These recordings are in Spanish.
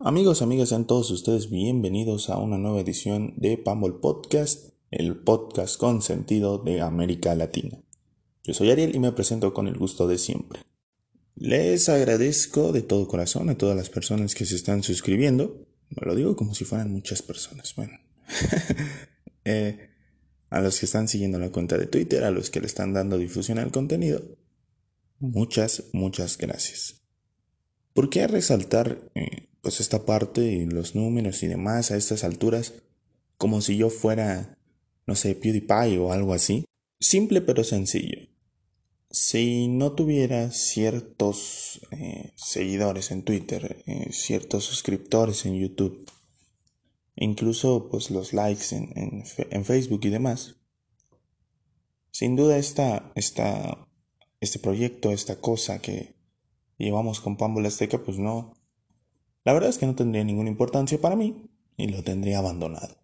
Amigos, amigas, sean todos ustedes bienvenidos a una nueva edición de Pambol Podcast, el podcast con sentido de América Latina. Yo soy Ariel y me presento con el gusto de siempre. Les agradezco de todo corazón a todas las personas que se están suscribiendo. Me lo digo como si fueran muchas personas. Bueno. Eh, a los que están siguiendo la cuenta de Twitter, a los que le están dando difusión al contenido. Muchas, muchas gracias. ¿Por qué resaltar eh, pues esta parte y los números y demás a estas alturas como si yo fuera, no sé, PewDiePie o algo así? Simple pero sencillo. Si no tuviera ciertos eh, seguidores en Twitter, eh, ciertos suscriptores en YouTube, incluso pues los likes en, en, Facebook y demás, sin duda esta, esta, este proyecto, esta cosa que llevamos con Pambo Azteca, pues no, la verdad es que no tendría ninguna importancia para mí y lo tendría abandonado.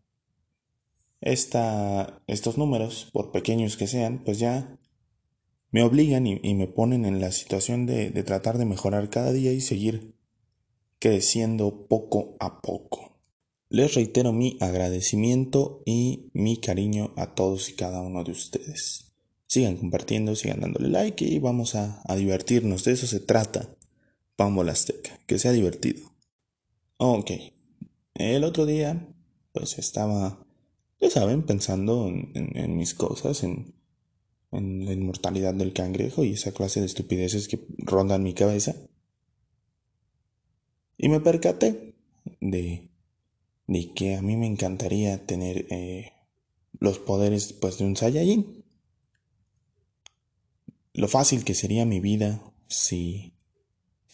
Estos números, por pequeños que sean, pues ya me obligan y, me ponen en la situación de, tratar de mejorar cada día y seguir creciendo poco a poco. Les reitero mi agradecimiento y mi cariño a todos y cada uno de ustedes. Sigan compartiendo, sigan dándole like y vamos a, divertirnos. De eso se trata Pambo Azteca, que sea divertido. Ok. El otro día, pues estaba, ya saben, pensando en, en mis cosas, en, en la inmortalidad del cangrejo y esa clase de estupideces que rondan mi cabeza. Y me percaté de, de que a mí me encantaría tener eh, los poderes pues, de un Saiyajin. Lo fácil que sería mi vida si,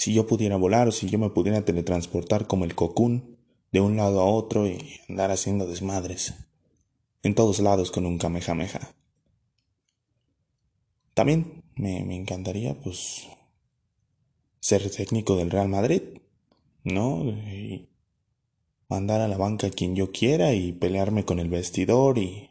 si yo pudiera volar o si yo me pudiera teletransportar como el Cocoon de un lado a otro y andar haciendo desmadres en todos lados con un Kamehameha. También me, encantaría, pues, ser técnico del Real Madrid, ¿no? Y mandar a la banca a quien yo quiera y pelearme con el vestidor y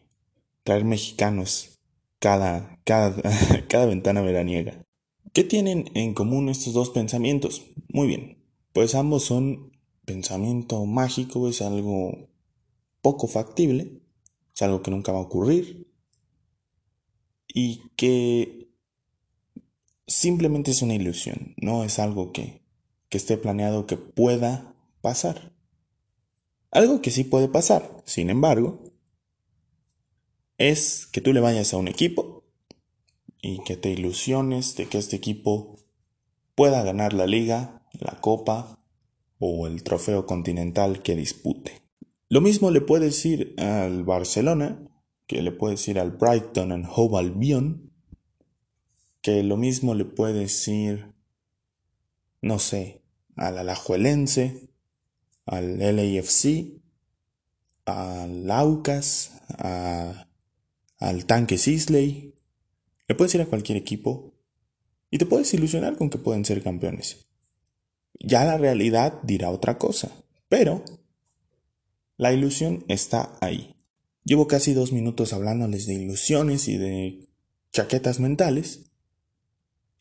traer mexicanos cada, cada, cada ventana veraniega. ¿Qué tienen en común estos dos pensamientos? Muy bien, pues ambos son pensamiento mágico, es algo poco factible, es algo que nunca va a ocurrir y que simplemente es una ilusión, no es algo que, que esté planeado que pueda pasar. Algo que sí puede pasar, sin embargo, es que tú le vayas a un equipo y que te ilusiones de que este equipo pueda ganar la liga, la copa o el trofeo continental que dispute. Lo mismo le puede decir al Barcelona, que le puede decir al Brighton and Hove Albion, que lo mismo le puede decir, no sé, al Alajuelense, al LAFC, al Aucas, al Tanque Sisley. Le puedes ir a cualquier equipo y te puedes ilusionar con que pueden ser campeones. Ya la realidad dirá otra cosa, pero la ilusión está ahí. Llevo casi dos minutos hablándoles de ilusiones y de chaquetas mentales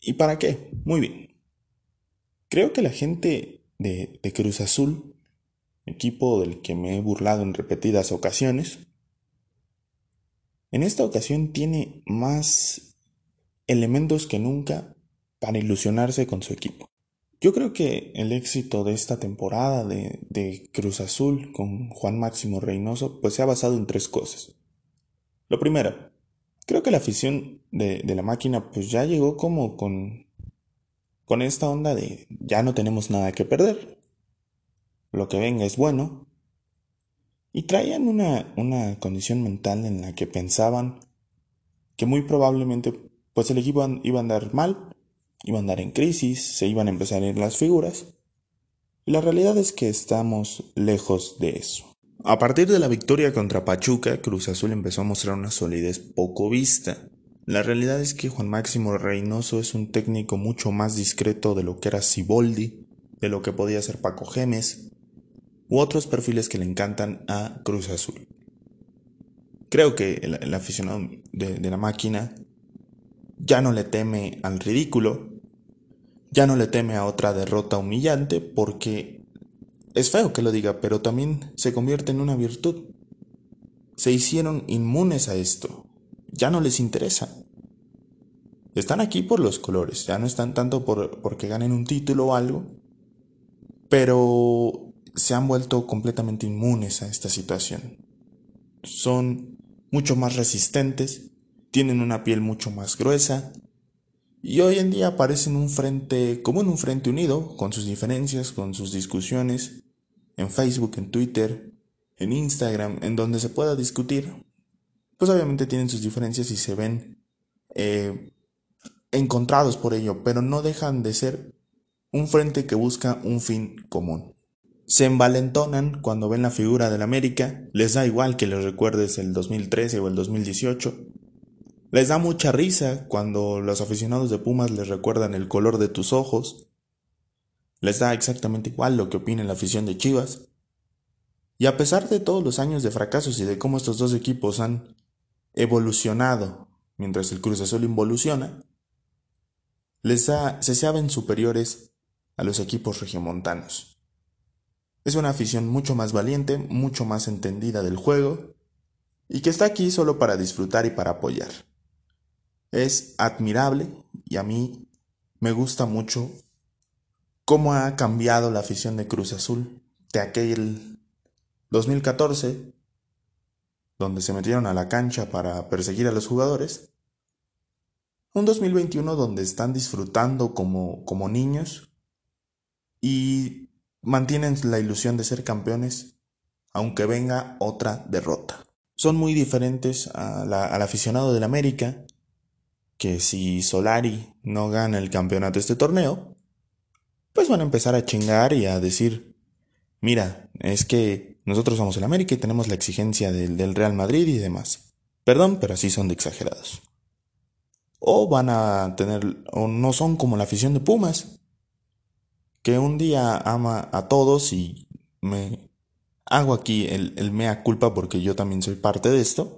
¿Y para qué? Muy bien. Creo que la gente de, Cruz Azul, equipo del que me he burlado en repetidas ocasiones, en esta ocasión tiene más elementos que nunca para ilusionarse con su equipo. Yo creo que el éxito de esta temporada de, de, Cruz Azul con Juan Máximo Reynoso pues se ha basado en tres cosas. Lo primero, Creo que la afición de, la máquina pues ya llegó como con, con esta onda de ya no tenemos nada que perder. Lo que venga es bueno. Y traían una, una condición mental en la que pensaban que muy probablemente pues el equipo iba a andar mal, iba a andar en crisis, se iban a empezar a ir las figuras. La realidad es que estamos lejos de eso. A partir de la victoria contra Pachuca, Cruz Azul empezó a mostrar una solidez poco vista. La realidad es que Juan Máximo Reynoso es un técnico mucho más discreto de lo que era Siboldi, de lo que podía ser Paco Gemes, u otros perfiles que le encantan a Cruz Azul. Creo que el, aficionado de la máquina ya no le teme al ridículo, ya no le teme a otra derrota humillante porque es feo que lo diga, pero también se convierte en una virtud. Se hicieron inmunes a esto. Ya no les interesa. Están aquí por los colores, ya no están tanto por porque ganen un título o algo, pero se han vuelto completamente inmunes a esta situación. Son mucho más resistentes, tienen una piel mucho más gruesa y hoy en día parecen un frente como en un frente unido, con sus diferencias, con sus discusiones, en Facebook, en Twitter, en Instagram, en donde se pueda discutir. Pues obviamente tienen sus diferencias y se ven eh, encontrados por ello, pero no dejan de ser un frente que busca un fin común. Se envalentonan cuando ven la figura del América, les da igual que les recuerdes el 2013 o el 2018. Les da mucha risa cuando los aficionados de Pumas les recuerdan el color de tus ojos. Les da exactamente igual lo que opina la afición de Chivas. Y a pesar de todos los años de fracasos y de cómo estos dos equipos han evolucionado mientras el Cruz Azul involuciona, les da, se saben superiores a los equipos regiomontanos. Es una afición mucho más valiente, mucho más entendida del juego, y que está aquí solo para disfrutar y para apoyar. Es admirable y a mí me gusta mucho cómo ha cambiado la afición de Cruz Azul de aquel 2014, donde se metieron a la cancha para perseguir a los jugadores, un 2021 donde están disfrutando como, como niños y mantienen la ilusión de ser campeones, aunque venga otra derrota. Son muy diferentes al aficionado del América, que si Solari no gana el campeonato de este torneo, pues van a empezar a chingar y a decir, mira, es que nosotros somos el América y tenemos la exigencia del, del Real Madrid y demás. Perdón, pero así son de exagerados o van a tener, o no son como la afición de Pumas, que un día ama a todos y me hago aquí el, mea culpa porque yo también soy parte de esto.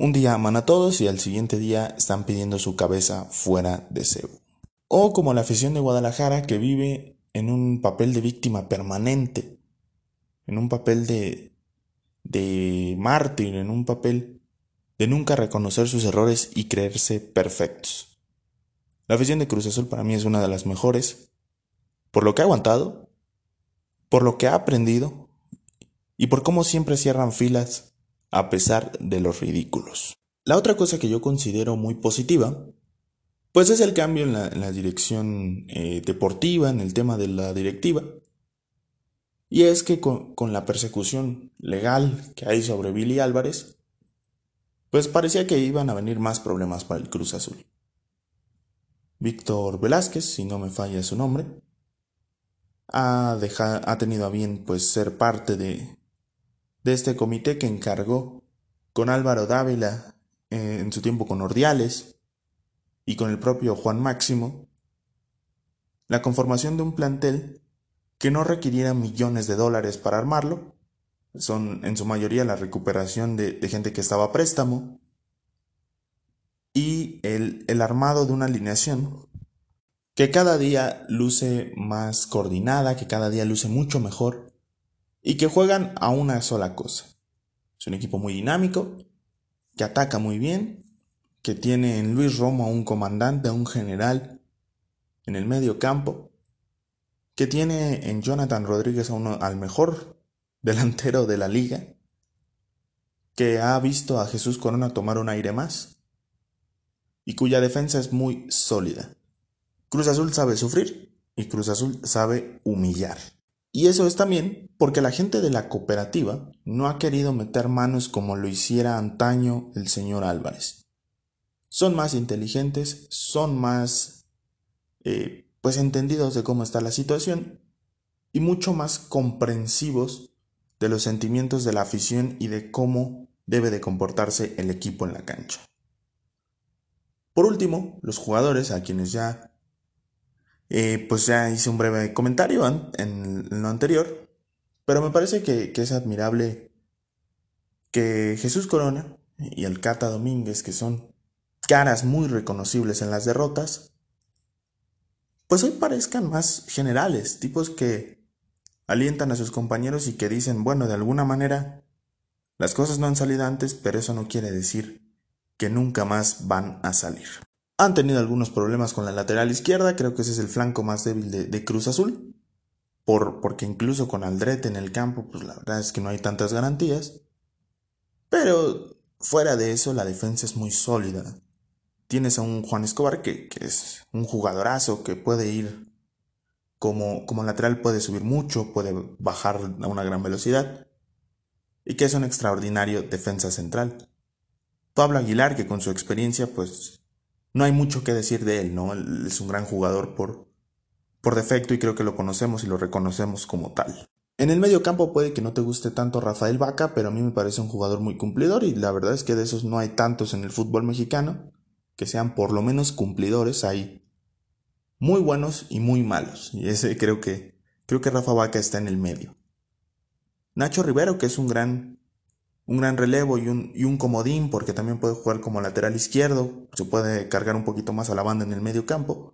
Un día aman a todos y al siguiente día están pidiendo su cabeza fuera de Cebu. O como la afición de Guadalajara que vive en un papel de víctima permanente, en un papel de, de mártir, en un papel de nunca reconocer sus errores y creerse perfectos. La afición de Cruz Azul para mí es una de las mejores, por lo que ha aguantado, por lo que ha aprendido y por cómo siempre cierran filas a pesar de los ridículos. La otra cosa que yo considero muy positiva, pues es el cambio en la, dirección eh, deportiva, en el tema de la directiva. Y es que con, la persecución legal que hay sobre Billy Álvarez, pues parecía que iban a venir más problemas para el Cruz Azul. Víctor Velázquez, si no me falla su nombre, ha, ha tenido a bien pues ser parte de, de este comité que encargó con Álvaro Dávila eh, en su tiempo con Ordiales y con el propio Juan Máximo la conformación de un plantel que no requiriera millones de dólares para armarlo, son en su mayoría la recuperación de, gente que estaba a préstamo y el, el armado de una alineación que cada día luce más coordinada, que cada día luce mucho mejor y que juegan a una sola cosa. Es un equipo muy dinámico, que ataca muy bien, que tiene en Luis Romo a un comandante, a un general en el medio campo, que tiene en Jonathan Rodríguez a uno, al mejor delantero de la liga, que ha visto a Jesús Corona tomar un aire más y cuya defensa es muy sólida. Cruz Azul sabe sufrir y Cruz Azul sabe humillar. Y eso es también porque la gente de la cooperativa no ha querido meter manos como lo hiciera antaño el señor Álvarez. Son más inteligentes, son más eh, pues entendidos de cómo está la situación y mucho más comprensivos de los sentimientos de la afición y de cómo debe de comportarse el equipo en la cancha. Por último, los jugadores a quienes ya eh, pues ya hice un breve comentario en, lo anterior, pero me parece que, que, es admirable que Jesús Corona y el Cata Domínguez, que son caras muy reconocibles en las derrotas, pues hoy parezcan más generales, tipos que alientan a sus compañeros y que dicen, bueno, de alguna manera, las cosas no han salido antes, pero eso no quiere decir que nunca más van a salir. Han tenido algunos problemas con la lateral izquierda, creo que ese es el flanco más débil de, Cruz Azul, por, porque incluso con Aldrete en el campo, pues la verdad es que no hay tantas garantías. Pero fuera de eso, la defensa es muy sólida. Tienes a un Juan Escobar que, es un jugadorazo que puede ir como, como lateral, puede subir mucho, puede bajar a una gran velocidad y que es un extraordinario defensa central. Pablo Aguilar, que con su experiencia, pues no hay mucho que decir de él, ¿no? Es un gran jugador por, por defecto y creo que lo conocemos y lo reconocemos como tal. En el medio campo puede que no te guste tanto Rafael Vaca, pero a mí me parece un jugador muy cumplidor y la verdad es que de esos no hay tantos en el fútbol mexicano que sean por lo menos cumplidores, hay muy buenos y muy malos y ese creo que creo que Rafa Vaca está en el medio. Nacho Rivero, que es un gran un gran relevo y un, y un comodín, porque también puede jugar como lateral izquierdo, se puede cargar un poquito más a la banda en el medio campo,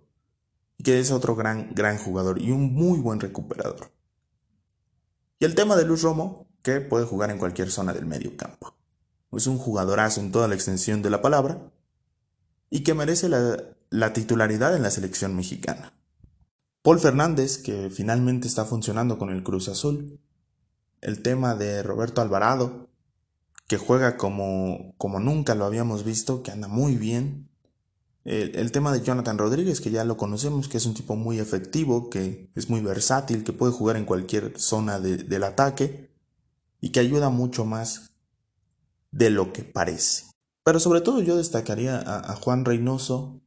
y que es otro gran, gran jugador y un muy buen recuperador. Y el tema de Luz Romo, que puede jugar en cualquier zona del medio campo. Es un jugadorazo en toda la extensión de la palabra, y que merece la titularidad en la selección mexicana. Paul Fernández, que finalmente está funcionando con el Cruz Azul. El tema de Roberto Alvarado, que juega como, como nunca lo habíamos visto, que anda muy bien. El, tema de Jonathan Rodríguez, que ya lo conocemos, que es un tipo muy efectivo, que es muy versátil, que puede jugar en cualquier zona del ataque y que ayuda mucho más de lo que parece. Pero sobre todo yo destacaría a, a Juan Reynoso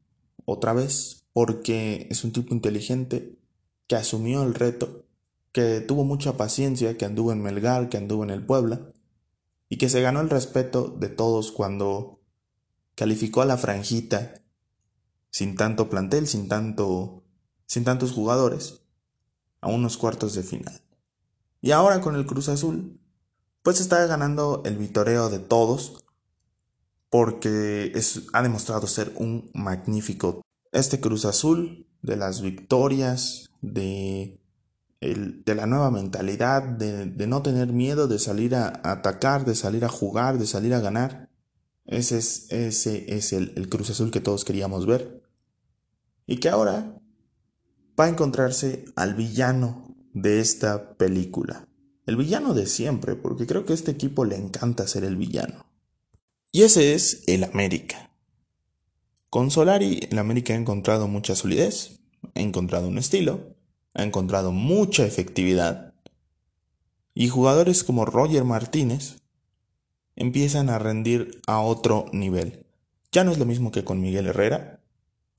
otra vez, porque es un tipo inteligente, que asumió el reto, que tuvo mucha paciencia, que anduvo en Melgar, que anduvo en el Puebla, y que se ganó el respeto de todos cuando calificó a la franjita sin tanto plantel, sin tanto sin tantos jugadores a unos cuartos de final. Y ahora con el Cruz Azul pues está ganando el vitoreo de todos porque es, ha demostrado ser un magnífico este Cruz Azul de las victorias de de la nueva mentalidad, de, no tener miedo, de salir a, atacar, de salir a jugar, de salir a ganar. Ese es, ese es el, el Cruz Azul que todos queríamos ver. Y que ahora va a encontrarse al villano de esta película. El villano de siempre, porque creo que a este equipo le encanta ser el villano. Y ese es el América. Con Solari, el América ha encontrado mucha solidez, ha encontrado un estilo, ha encontrado mucha efectividad y jugadores como Roger Martínez empiezan a rendir a otro nivel. Ya no es lo mismo que con Miguel Herrera.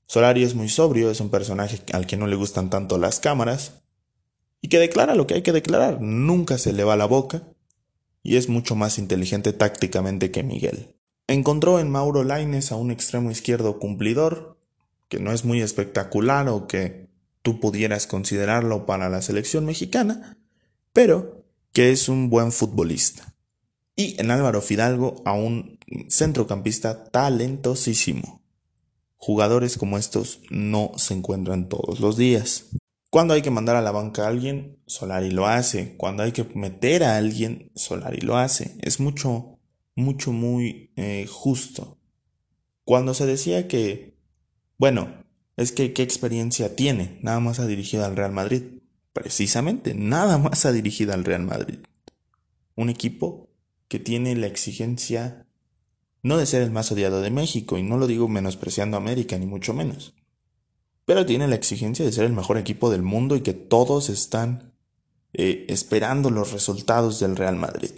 Solari es muy sobrio, es un personaje al que no le gustan tanto las cámaras y que declara lo que hay que declarar, nunca se le va la boca y es mucho más inteligente tácticamente que Miguel. Encontró en Mauro Laines a un extremo izquierdo cumplidor, que no es muy espectacular o que tú pudieras considerarlo para la selección mexicana, pero que es un buen futbolista. Y en Álvaro Fidalgo a un centrocampista talentosísimo. Jugadores como estos no se encuentran todos los días. Cuando hay que mandar a la banca a alguien, Solari lo hace. Cuando hay que meter a alguien, Solari lo hace. Es mucho, mucho, muy eh, justo. Cuando se decía que, bueno, es que qué experiencia tiene, nada más ha dirigido al Real Madrid. Precisamente, nada más ha dirigido al Real Madrid. Un equipo que tiene la exigencia no de ser el más odiado de México, y no lo digo menospreciando a América, ni mucho menos, pero tiene la exigencia de ser el mejor equipo del mundo y que todos están eh, esperando los resultados del Real Madrid.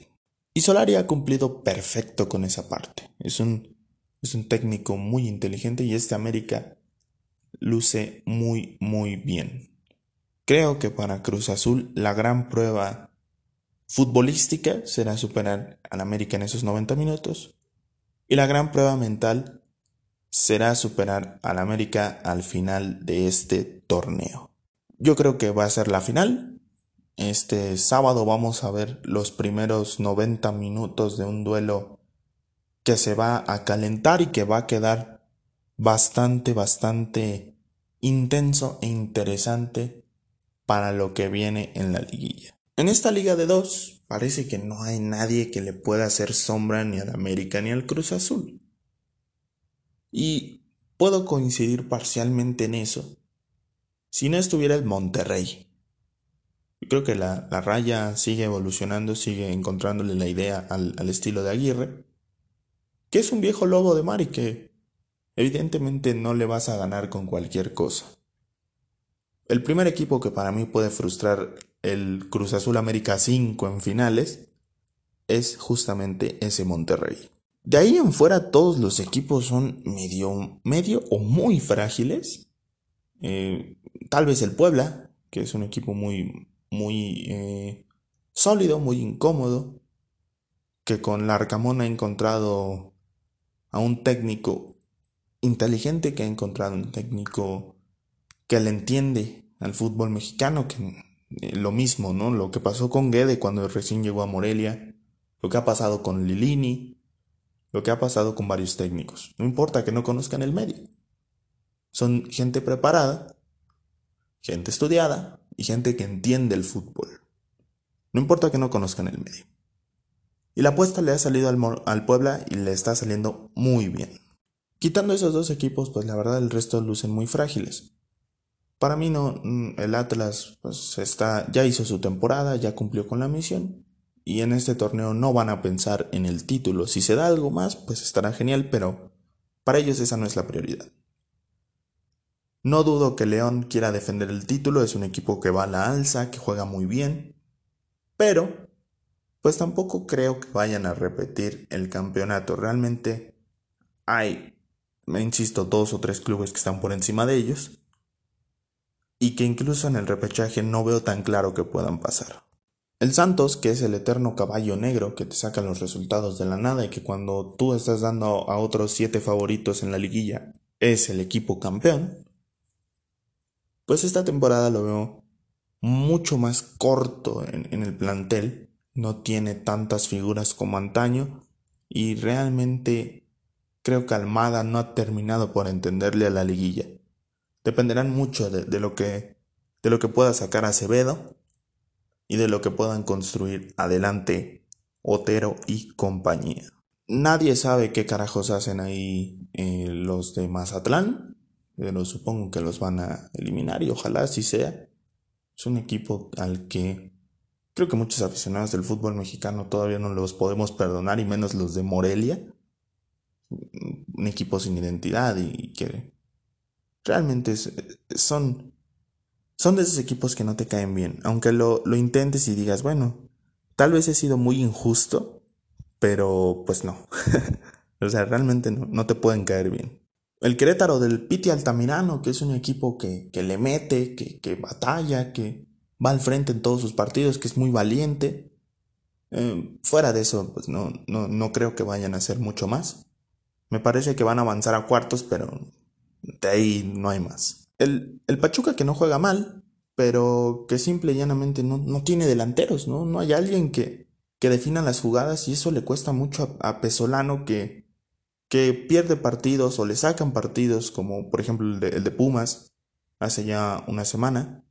Y Solari ha cumplido perfecto con esa parte. Es un, es un técnico muy inteligente y este América luce muy muy bien. Creo que para Cruz Azul la gran prueba futbolística será superar al América en esos 90 minutos y la gran prueba mental será superar al América al final de este torneo. Yo creo que va a ser la final. Este sábado vamos a ver los primeros 90 minutos de un duelo que se va a calentar y que va a quedar bastante, bastante intenso e interesante para lo que viene en la liguilla. En esta liga de dos parece que no hay nadie que le pueda hacer sombra ni al América ni al Cruz Azul. Y puedo coincidir parcialmente en eso si no estuviera el Monterrey. Yo creo que la, raya sigue evolucionando, sigue encontrándole la idea al, al estilo de Aguirre, que es un viejo lobo de mar y que evidentemente no le vas a ganar con cualquier cosa. El primer equipo que para mí puede frustrar el Cruz Azul América 5 en finales es justamente ese Monterrey. De ahí en fuera todos los equipos son medio, medio o muy frágiles. Eh, tal vez el Puebla, que es un equipo muy, muy eh, sólido, muy incómodo, que con Larcamón ha encontrado a un técnico inteligente, que ha encontrado un técnico que le entiende al fútbol mexicano, que eh, lo mismo, ¿no? Lo que pasó con Guede cuando recién llegó a Morelia, lo que ha pasado con Lilini, lo que ha pasado con varios técnicos. No importa que no conozcan el medio. Son gente preparada, gente estudiada y gente que entiende el fútbol. No importa que no conozcan el medio. Y la apuesta le ha salido al, al Puebla y le está saliendo muy bien. Quitando esos dos equipos, pues la verdad el resto lucen muy frágiles. Para mí no, mm, el Atlas pues está, ya hizo su temporada, ya cumplió con la misión y en este torneo no van a pensar en el título. Si se da algo más, pues estará genial, pero para ellos esa no es la prioridad. No dudo que León quiera defender el título, es un equipo que va a la alza, que juega muy bien, pero pues tampoco creo que vayan a repetir el campeonato. Realmente hay, insisto, dos o tres clubes que están por encima de ellos y que incluso en el repechaje no veo tan claro que puedan pasar. El Santos, que es el eterno caballo negro que te saca los resultados de la nada y que cuando tú estás dando a otros siete favoritos en la liguilla es el equipo campeón, pues esta temporada lo veo mucho más corto en el plantel, no tiene tantas figuras como antaño y realmente creo que Almada no ha terminado por entenderle a la liguilla dependerán mucho de, lo que de lo que pueda sacar Acevedo y de lo que puedan construir adelante Otero y compañía. Nadie sabe qué carajos hacen ahí eh, los de Mazatlán, pero supongo que los van a eliminar y ojalá así sea. Es un equipo al que creo que muchos aficionados del fútbol mexicano todavía no los podemos perdonar y menos los de Morelia. Un equipo sin identidad y que realmente son, son de esos equipos que no te caen bien. Aunque lo, lo intentes y digas, bueno, tal vez he sido muy injusto, pero pues no. o sea, realmente no, no, te pueden caer bien. El Querétaro del Piti Altamirano, que es un equipo que, que le mete, que, que, batalla, que va al frente en todos sus partidos, que es muy valiente. Eh, fuera de eso, pues no, no, no creo que vayan a hacer mucho más. Me parece que van a avanzar a cuartos, pero de ahí no hay más. El, el Pachuca que no juega mal, pero que simple y llanamente no, no tiene delanteros, ¿no? No hay alguien que, que defina las jugadas y eso le cuesta mucho a, Pesolano que, que pierde partidos o le sacan partidos, como por ejemplo el de, el de Pumas hace ya una semana,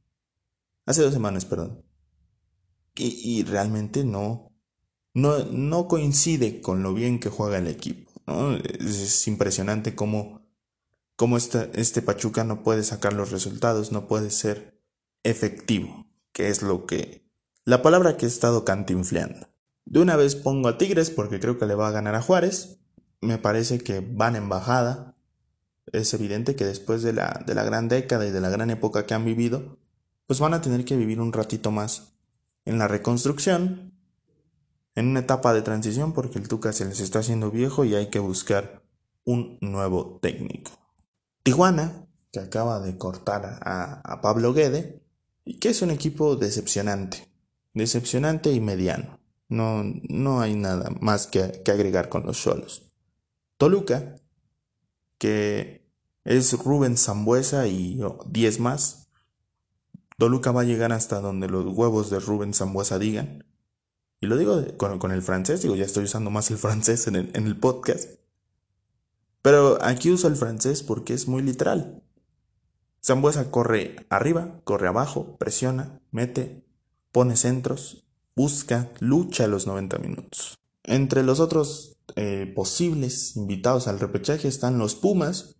hace dos semanas, perdón. Y, y realmente no, no, no coincide con lo bien que juega el equipo. Es impresionante cómo cómo este Pachuca no puede sacar los resultados, no puede ser efectivo, que es lo que... la palabra que he estado cantinfleando. De una vez pongo a Tigres porque creo que le va a ganar a Juárez. Me parece que van en bajada. Es evidente que después de la, de la gran década y de la gran época que han vivido, pues van a tener que vivir un ratito más en la reconstrucción, en una etapa de transición porque el Tuca se les está haciendo viejo y hay que buscar un nuevo técnico. Tijuana, que acaba de cortar a, Pablo Guede, y que es un equipo decepcionante, decepcionante y mediano. No, no hay nada más que, que agregar con los solos. Toluca, que es Rubén Zambuesa y 10 más. Toluca va a llegar hasta donde los huevos de Rubén Zambuesa digan. Y lo digo con, el francés, digo, ya estoy usando más el francés en el, podcast. Pero aquí uso el francés porque es muy literal. Zambuesa corre arriba, corre abajo, presiona, mete, pone centros, busca, lucha los 90 minutos. Entre los otros eh, posibles invitados al repechaje están los Pumas.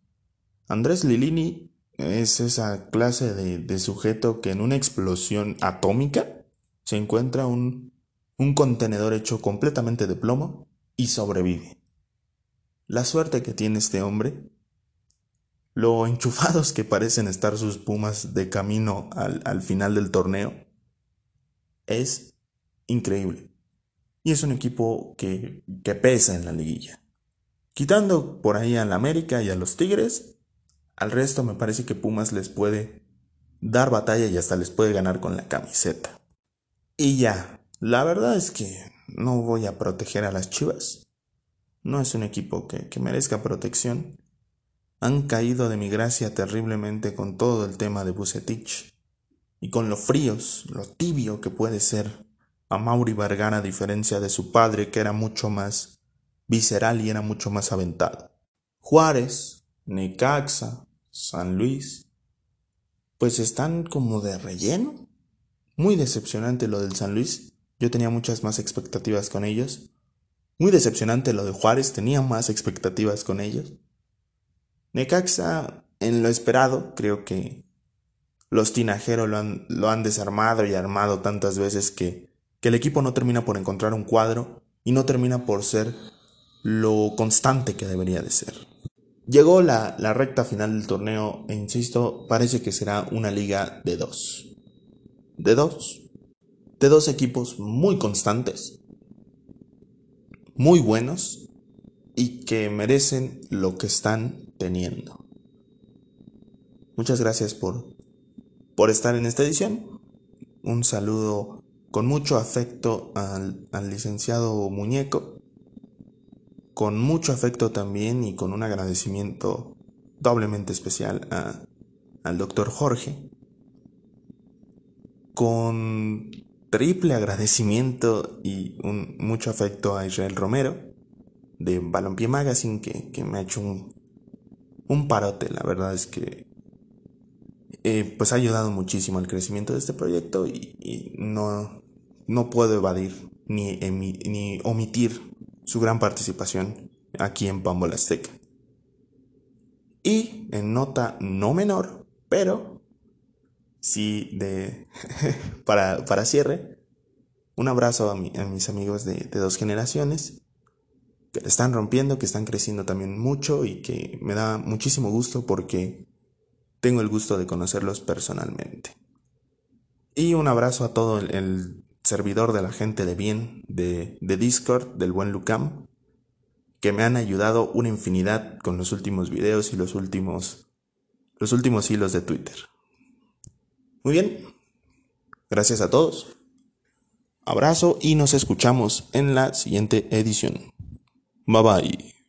Andrés Lilini es esa clase de, sujeto que en una explosión atómica se encuentra un, un contenedor hecho completamente de plomo y sobrevive. La suerte que tiene este hombre, lo enchufados que parecen estar sus Pumas de camino al, al final del torneo, es increíble. Y es un equipo que, que pesa en la liguilla. Quitando por ahí al América y a los Tigres, al resto me parece que Pumas les puede dar batalla y hasta les puede ganar con la camiseta. Y ya, la verdad es que no voy a proteger a las Chivas. No es un equipo que, merezca protección. Han caído de mi gracia terriblemente con todo el tema de Bucetich y con lo fríos, lo tibio que puede ser a Mauri Vergara a diferencia de su padre que era mucho más visceral y era mucho más aventado. Juárez, Necaxa, San Luis, pues están como de relleno. Muy decepcionante lo del San Luis. Yo tenía muchas más expectativas con ellos. Muy decepcionante lo de Juárez, tenía más expectativas con ellos. Necaxa, en lo esperado, creo que los tinajeros lo han, lo han desarmado y armado tantas veces que que el equipo no termina por encontrar un cuadro y no termina por ser lo constante que debería de ser. Llegó la, recta final del torneo e insisto, parece que será una liga de dos. De dos. De dos equipos muy constantes, muy buenos y que merecen lo que están teniendo. Muchas gracias por, por estar en esta edición. Un saludo con mucho afecto al, licenciado Muñeco, con mucho afecto también y con un agradecimiento doblemente especial al doctor Jorge, con triple agradecimiento y un, mucho afecto a Israel Romero de Balompié Magazine que, que me ha hecho un, un parote, la verdad es que eh, pues ha ayudado muchísimo al crecimiento de este proyecto y, no, no puedo evadir ni, ni, omitir su gran participación aquí en Pambola Azteca. Y en nota no menor, pero sí de para, para cierre, un abrazo a, a mis amigos de, de, dos generaciones que están rompiendo, que están creciendo también mucho y que me da muchísimo gusto porque tengo el gusto de conocerlos personalmente. Y un abrazo a todo el, servidor de la gente de bien de, de, Discord, del buen Lucam, que me han ayudado una infinidad con los últimos videos y los últimos, los últimos hilos de Twitter. Muy bien, gracias a todos. Abrazo y nos escuchamos en la siguiente edición. Bye bye.